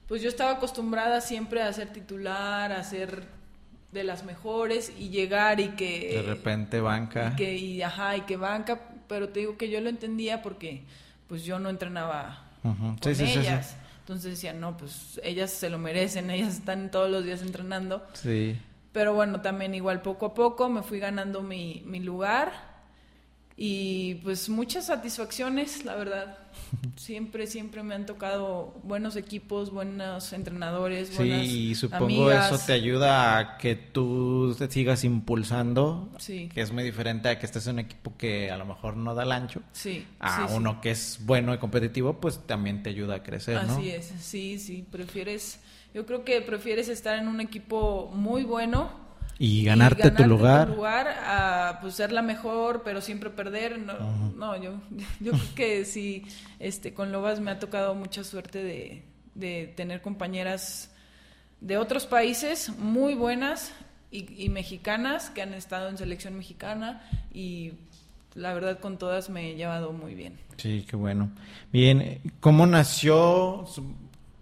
pues yo estaba acostumbrada siempre a ser titular, a ser de las mejores y llegar y que de repente banca. y que y, ajá y que banca pero te digo que yo lo entendía porque pues yo no entrenaba con ellas. Entonces decía no pues ellas se lo merecen ellas están todos los días entrenando sí. Pero bueno también igual poco a poco me fui ganando mi, mi lugar y pues muchas satisfacciones, la verdad. Siempre, siempre me han tocado buenos equipos, buenos entrenadores, buenas Sí, y supongo eso te ayuda a que tú te sigas impulsando, sí. que es muy diferente a que estés en un equipo que a lo mejor no da el ancho, sí, a uno que es bueno y competitivo, pues también te ayuda a crecer, ¿no? Así es, sí, sí, prefieres, yo creo que prefieres estar en un equipo muy bueno y ganarte, tu lugar. Tu lugar a pues, ser la mejor, pero siempre perder. No, no yo, yo creo que sí, este, con Lobas me ha tocado mucha suerte de, de tener compañeras de otros países muy buenas y, mexicanas que han estado en selección mexicana y la verdad con todas me he llevado muy bien. Sí, qué bueno. Bien, ¿cómo nació?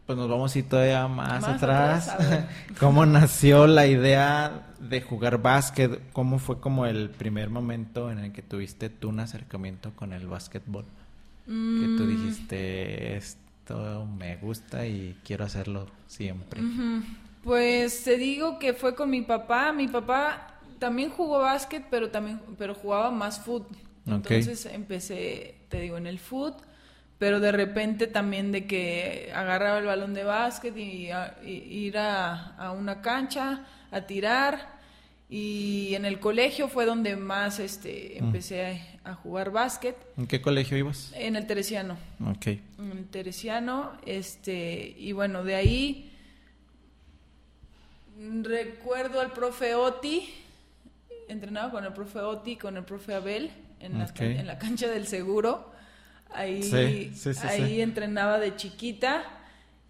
Pues nos vamos a ir todavía más, atrás. ¿Cómo nació la idea de jugar básquet, ¿cómo fue como el primer momento en el que tuviste tú un acercamiento con el básquetbol? Que tú mm. dijiste, esto me gusta y quiero hacerlo siempre. Pues te digo que fue con mi papá. Mi papá también jugó básquet, pero también pero jugaba más fútbol. Entonces empecé, te digo, en el fútbol, pero de repente también de que agarraba el balón de básquet y, ir a, a una cancha a tirar y en el colegio fue donde más este empecé a, jugar básquet. ¿En qué colegio ibas? En el Teresiano. Ok. En el Teresiano, este, y bueno, de ahí recuerdo al profe Oti, entrenaba con el profe Oti, con el profe Abel, en, la, en la cancha del seguro. Ahí, ahí entrenaba de chiquita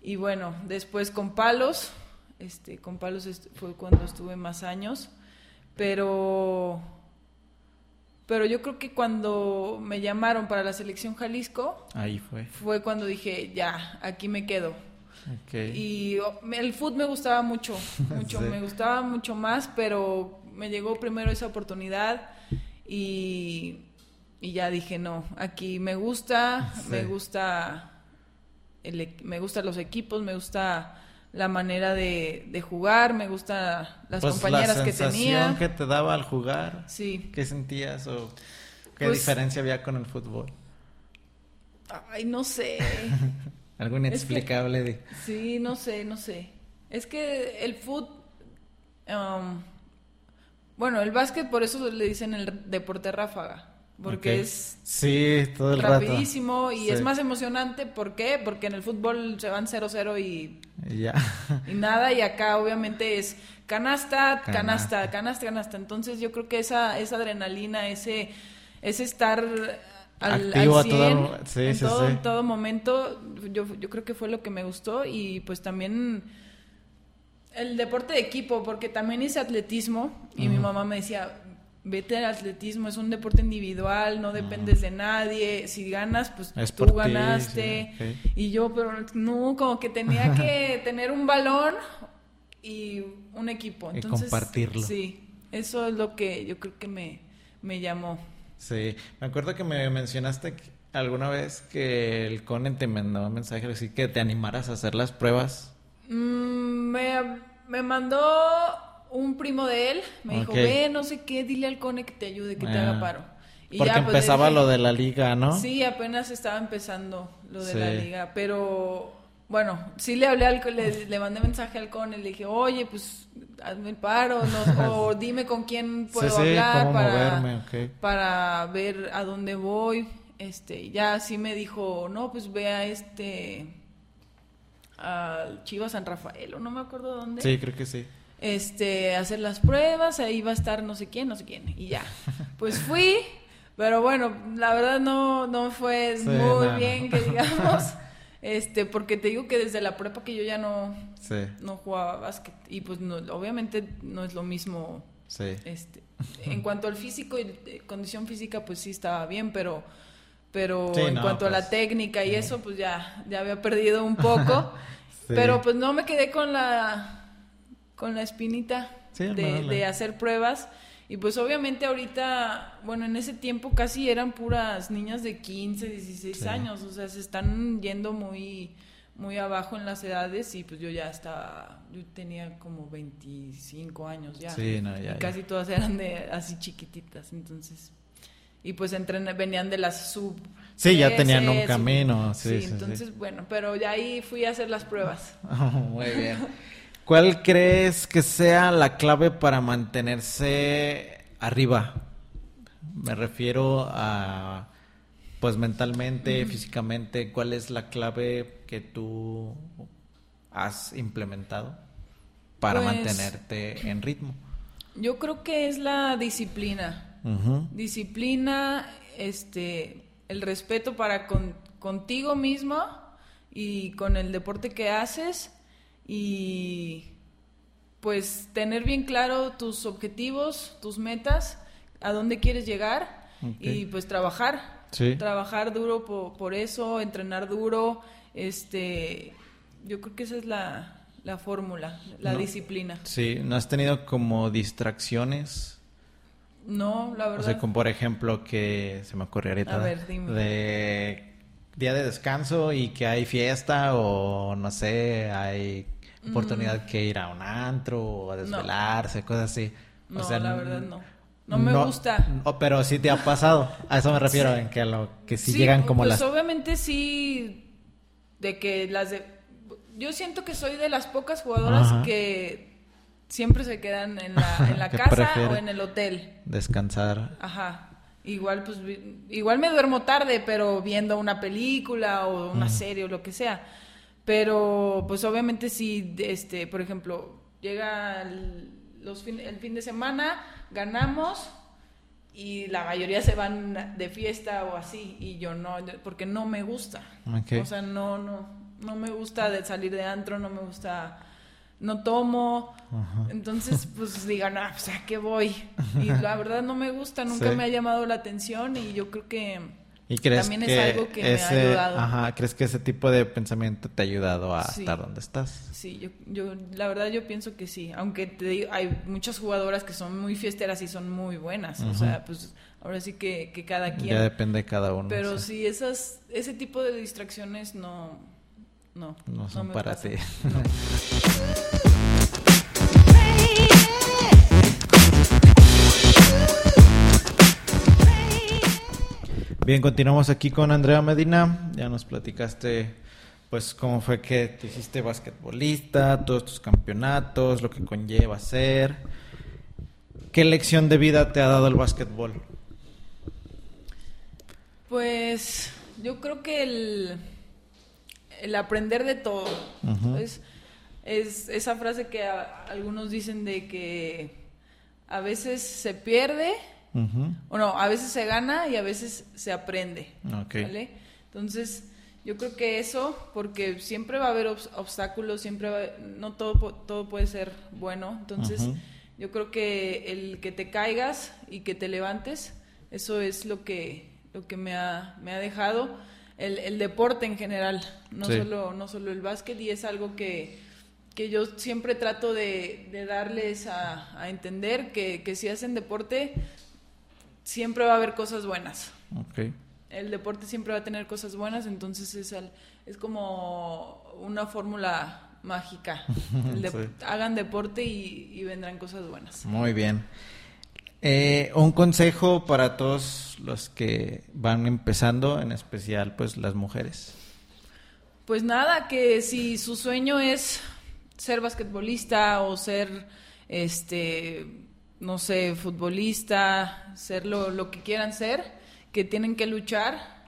y bueno, después con palos este, con palos fue cuando estuve más años, pero, pero yo creo que cuando me llamaron para la selección Jalisco, ahí fue, fue cuando dije, ya, aquí me quedo. Y oh, el fútbol me gustaba mucho, mucho, me gustaba mucho más, pero me llegó primero esa oportunidad y, y ya dije, no, aquí me gusta, me gusta, el, me gustan los equipos, me gusta la manera de, jugar, me gusta las pues compañeras que tenía. que te daba al jugar? Sí. ¿Qué sentías o qué pues diferencia había con el fútbol? Ay, no sé. Algo inexplicable de... Sí, no sé, no sé. Es que el fútbol... Um, bueno, el básquet por eso le dicen el deporte ráfaga porque es sí, todo el rapidísimo y es más emocionante. ¿Por qué? Porque en el fútbol se van 0-0 y, y, ya. y nada, y acá obviamente es canasta, canasta, canasta, canasta. Entonces yo creo que esa, esa adrenalina, ese, ese estar al, Activo 100, todo, sí, en, todo, todo momento, yo, yo creo que fue lo que me gustó y pues también el deporte de equipo, porque también hice atletismo y mi mamá me decía, vete al atletismo, es un deporte individual, no dependes de nadie, si ganas, pues tú ganaste. Y yo, pero no, como que tenía que tener un balón y un equipo. Entonces, y compartirlo. Sí, eso es lo que yo creo que me, me llamó. Sí, me acuerdo que me mencionaste alguna vez que el CONE te mandaba mensaje así que te animaras a hacer las pruebas. Mm, me, me mandó un primo de él me dijo, ve, no sé qué, dile al cone que te ayude, que te haga ah. paro. Porque pues, empezaba lo de la liga, ¿no? Sí, apenas estaba empezando lo de la liga, pero bueno, sí le hablé al le, le mandé mensaje al con y le dije, oye, pues hazme el paro, o dime con quién puedo hablar para, para ver a dónde voy. Este, ya sí me dijo, no, pues ve a este al Chivas San Rafael, o no me acuerdo dónde. Sí, creo que sí. Este, hacer las pruebas, ahí va a estar no sé quién, no sé quién, y ya. Pues fui, pero bueno, la verdad no, no fue muy bien, que digamos. Este, porque te digo que desde la prepa que yo ya no, no jugaba básquet. Y pues no, obviamente no es lo mismo. Este, en cuanto al físico y eh, condición física, pues sí estaba bien, pero, pero en cuanto a la pues, técnica y eso, pues ya, ya había perdido un poco. Pero pues no me quedé con la, con la espinita de, de hacer pruebas. Y pues obviamente ahorita, bueno, en ese tiempo casi eran puras niñas de 15, 16 años, o sea, se están yendo muy muy abajo en las edades y pues yo ya estaba, yo tenía como 25 años ya. Sí, no, ya, y casi todas eran de así chiquititas, entonces y pues entren, venían de las sub Sí, ya tenían un camino, sí, sí, entonces bueno, pero ya ahí fui a hacer las pruebas. muy bien. ¿Cuál crees que sea la clave para mantenerse arriba? Me refiero a, pues mentalmente, físicamente, ¿cuál es la clave que tú has implementado para pues, mantenerte en ritmo? Yo creo que es la disciplina. Disciplina, este, el respeto para contigo mismo y con el deporte que haces y pues tener bien claro tus objetivos, tus metas, a dónde quieres llegar y pues trabajar. Trabajar duro por, eso, entrenar duro, este, yo creo que esa es la, la fórmula, la disciplina. Sí, ¿no has tenido como distracciones? No, la verdad. O sea, como por ejemplo que se me ocurrió ahorita. A ver, dime. De día de descanso y que hay fiesta o no sé, hay oportunidad que ir a un antro o a desvelarse, cosas así. No, o sea, la verdad no. No me gusta. pero sí te ha pasado. A eso me refiero, en que, lo, que sí, llegan como pues las... obviamente sí, de que las de... Yo siento que soy de las pocas jugadoras que siempre se quedan en la, en la casa o en el hotel. Descansar. Ajá. Igual, pues, igual me duermo tarde, pero viendo una película o una serie o lo que sea. Pero, pues obviamente si, este, por ejemplo, llega el, los el fin de semana, ganamos y la mayoría se van de fiesta o así y yo no, porque no me gusta. O sea, no, no, no me gusta de salir de antro, no me gusta, no tomo. Entonces, pues digan, ah, pues a qué voy. Y la verdad no me gusta, nunca me ha llamado la atención y yo creo que ¿Y crees También que es algo que ese, me ha ayudado. Ajá, ¿crees que ese tipo de pensamiento te ha ayudado a estar donde estás? Sí, yo, yo, la verdad yo pienso que sí. Aunque te digo, hay muchas jugadoras que son muy fiesteras y son muy buenas. O sea, pues ahora sí que, que, cada quien. Ya depende de cada uno. Pero sí, esas, ese tipo de distracciones no. No, no son para ti. Bien, continuamos aquí con Andrea Medina. Ya nos platicaste, pues, cómo fue que te hiciste basquetbolista, todos tus campeonatos, lo que conlleva ser. ¿Qué lección de vida te ha dado el básquetbol? Pues, yo creo que el, el aprender de todo. es, es, esa frase que algunos dicen de que a veces se pierde o no, a veces se gana y a veces se aprende. Entonces, yo creo que eso, porque siempre va a haber obstáculos, siempre va no todo, todo puede ser bueno. Entonces, yo creo que el que te caigas y que te levantes, eso es lo que, lo que me, ha, me ha dejado el, el deporte en general, no, solo, no solo el básquet, y es algo que, que yo siempre trato de, de darles a, a entender que, que, si hacen deporte, siempre va a haber cosas buenas. Okay. El deporte siempre va a tener cosas buenas, entonces es, es como una fórmula mágica. Hagan deporte y, vendrán cosas buenas. Muy bien. Eh, un consejo para todos los, los que van empezando, en especial pues las mujeres? Pues nada, que si su sueño es ser basquetbolista o ser, este, no sé, futbolista, ser lo, que quieran ser, que tienen que luchar,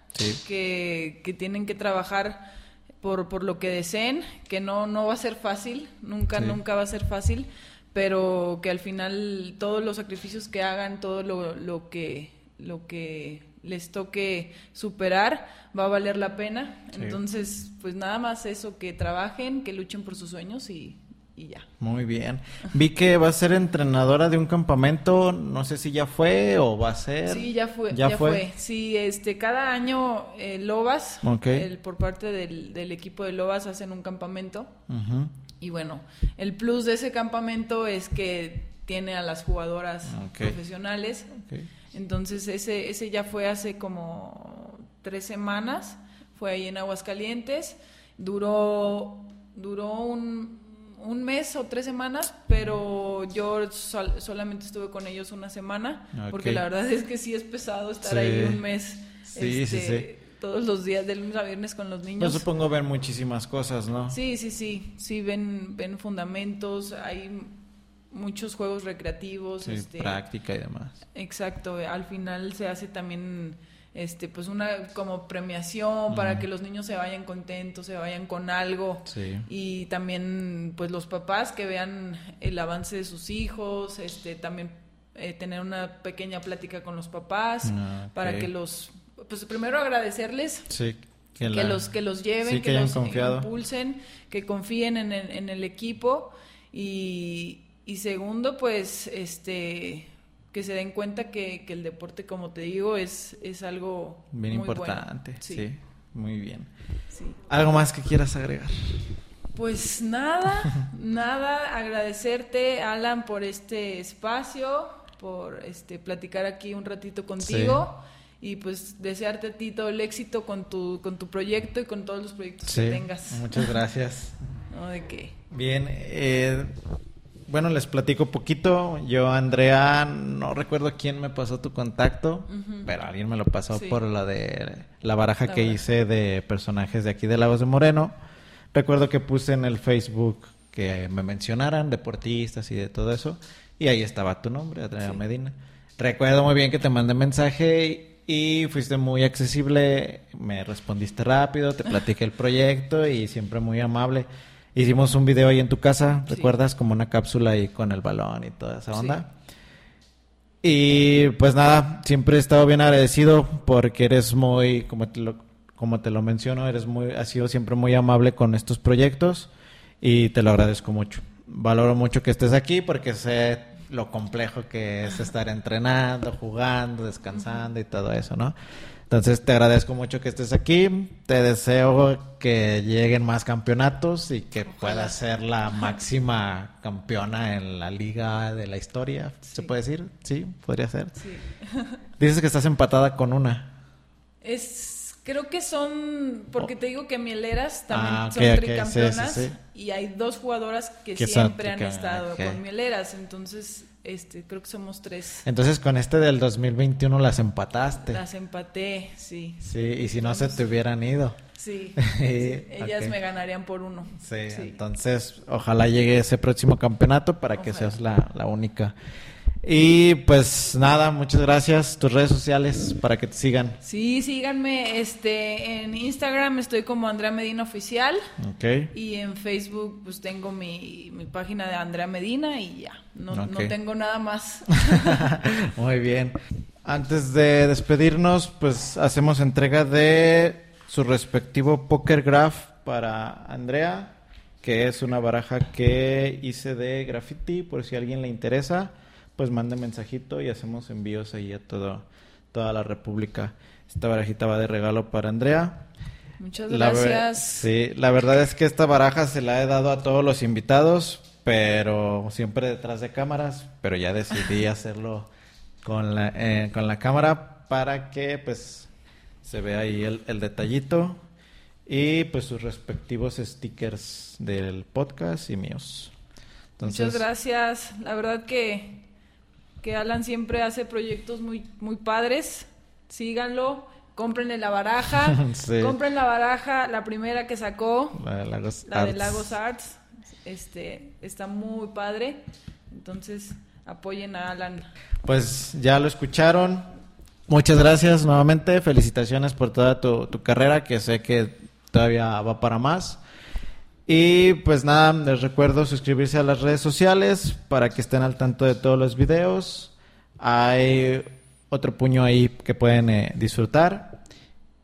que, que, tienen que trabajar por, por lo que deseen, que no, no va a ser fácil, nunca, nunca va a ser fácil, pero que al final todos los sacrificios que hagan, todo lo, lo que, lo que les toque superar, va a valer la pena. Entonces, pues nada más eso, que trabajen, que luchen por sus sueños y, y, ya. Muy bien. Vi que va a ser entrenadora de un campamento, no sé si ya fue o va a ser. Sí, ya fue. Ya, fue? Sí, este, cada año eh, Lobas, el, por parte del, del, equipo de Lobas, hacen un campamento. Y bueno, el plus de ese campamento es que tiene a las jugadoras profesionales. Entonces ese, ese ya fue hace como tres semanas, fue ahí en Aguascalientes, duró, duró un, un mes o tres semanas, pero yo solamente estuve con ellos una semana, porque la verdad es que sí es pesado estar ahí un mes. Este, todos los días, de lunes a viernes con los niños. Yo supongo ver muchísimas cosas, ¿no? Sí, sí, sí. Sí, ven, ven fundamentos, hay muchos juegos recreativos. este, práctica y demás. Exacto, al final se hace también este pues una como premiación para que los niños se vayan contentos, se vayan con algo. Y también pues los papás que vean el avance de sus hijos, este también eh, tener una pequeña plática con los papás ah, para que los pues primero agradecerles que, los que los lleven, que, los impulsen, que confíen en el, en el equipo. Y, y segundo, pues, este, que se den cuenta que, el deporte, como te digo, es, es algo bien importante. Sí. muy bien. ¿Algo más que quieras agregar? Pues nada, nada, agradecerte, Alan, por este espacio, por este platicar aquí un ratito contigo. Y pues desearte a ti todo el éxito con tu, con tu proyecto y con todos los proyectos que tengas. Muchas gracias. no, de qué. Bien, eh, bueno, les platico poquito. Yo, Andrea, no recuerdo quién me pasó tu contacto, pero alguien me lo pasó por la de la baraja que hice de personajes de aquí de Lagos de Moreno. Recuerdo que puse en el Facebook que me mencionaran deportistas y de todo eso, y ahí estaba tu nombre, Andrea Medina. Recuerdo muy bien que te mandé mensaje y fuiste muy accesible, me respondiste rápido, te platiqué el proyecto y siempre muy amable. Hicimos un video ahí en tu casa, ¿recuerdas? Como una cápsula ahí con el balón y toda esa onda. Y pues nada, siempre he estado bien agradecido porque eres muy, como te lo, como te lo menciono, eres muy, has sido siempre muy amable con estos proyectos y te lo agradezco mucho. Valoro mucho que estés aquí porque sé lo complejo que es estar entrenando, jugando, descansando y todo eso, ¿no? Entonces te agradezco mucho que estés aquí. Te deseo que lleguen más campeonatos y que puedas ser la máxima campeona en la liga de la historia. ¿Se puede decir? Sí, podría ser. Sí. Dices que estás empatada con una. Es, creo que son, porque te digo que Mieleras también ah, son tricampeonas y hay dos jugadoras que, siempre han estado con Mieleras, entonces este, creo que somos tres. Entonces con este del 2021 las empataste. Las empaté, sí. Sí, y si no se te hubieran ido. Sí, ellas me ganarían por uno. Sí, entonces ojalá llegue ese próximo campeonato para que seas la, la única. Y pues nada, muchas gracias. Tus redes sociales para que te sigan. Sí, síganme. Este, en Instagram estoy como Andrea Medina Oficial. Ok. Y en Facebook pues tengo mi, página de Andrea Medina y ya. No, no tengo nada más. Muy bien. Antes de despedirnos, pues hacemos entrega de su respectivo Poker Graph para Andrea, que es una baraja que hice de graffiti, por si a alguien le interesa pues mande mensajito y hacemos envíos ahí a todo, toda la República. Esta barajita va de regalo para Andrea. Muchas gracias. sí, la verdad es que esta baraja se la he dado a todos los invitados, pero siempre detrás de cámaras, pero ya decidí hacerlo con la, eh, con la cámara para que pues se vea ahí el, el detallito y pues sus respectivos stickers del podcast y míos. Muchas gracias. La verdad que que Alan siempre hace proyectos muy, muy padres. Síganlo, cómprenle la baraja, compren la baraja, la primera que sacó, la de Lagos, la Arts. De Lagos Arts, este, está muy padre, entonces apoyen a Alan. Pues ya lo escucharon, muchas gracias nuevamente, felicitaciones por toda tu, tu carrera, que sé que todavía va para más. Y pues nada, les recuerdo suscribirse a las redes sociales para que estén al tanto de todos los videos. Hay otro puño ahí que pueden eh, disfrutar.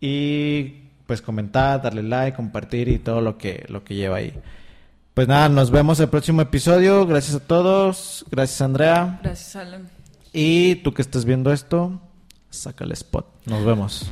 Y pues comentar, darle like, compartir y todo lo que, lo que lleva ahí. Pues nada, nos vemos el próximo episodio. Gracias a todos. Gracias Andrea. Gracias Alan. Y tú que estás viendo esto, saca el spot. Nos vemos.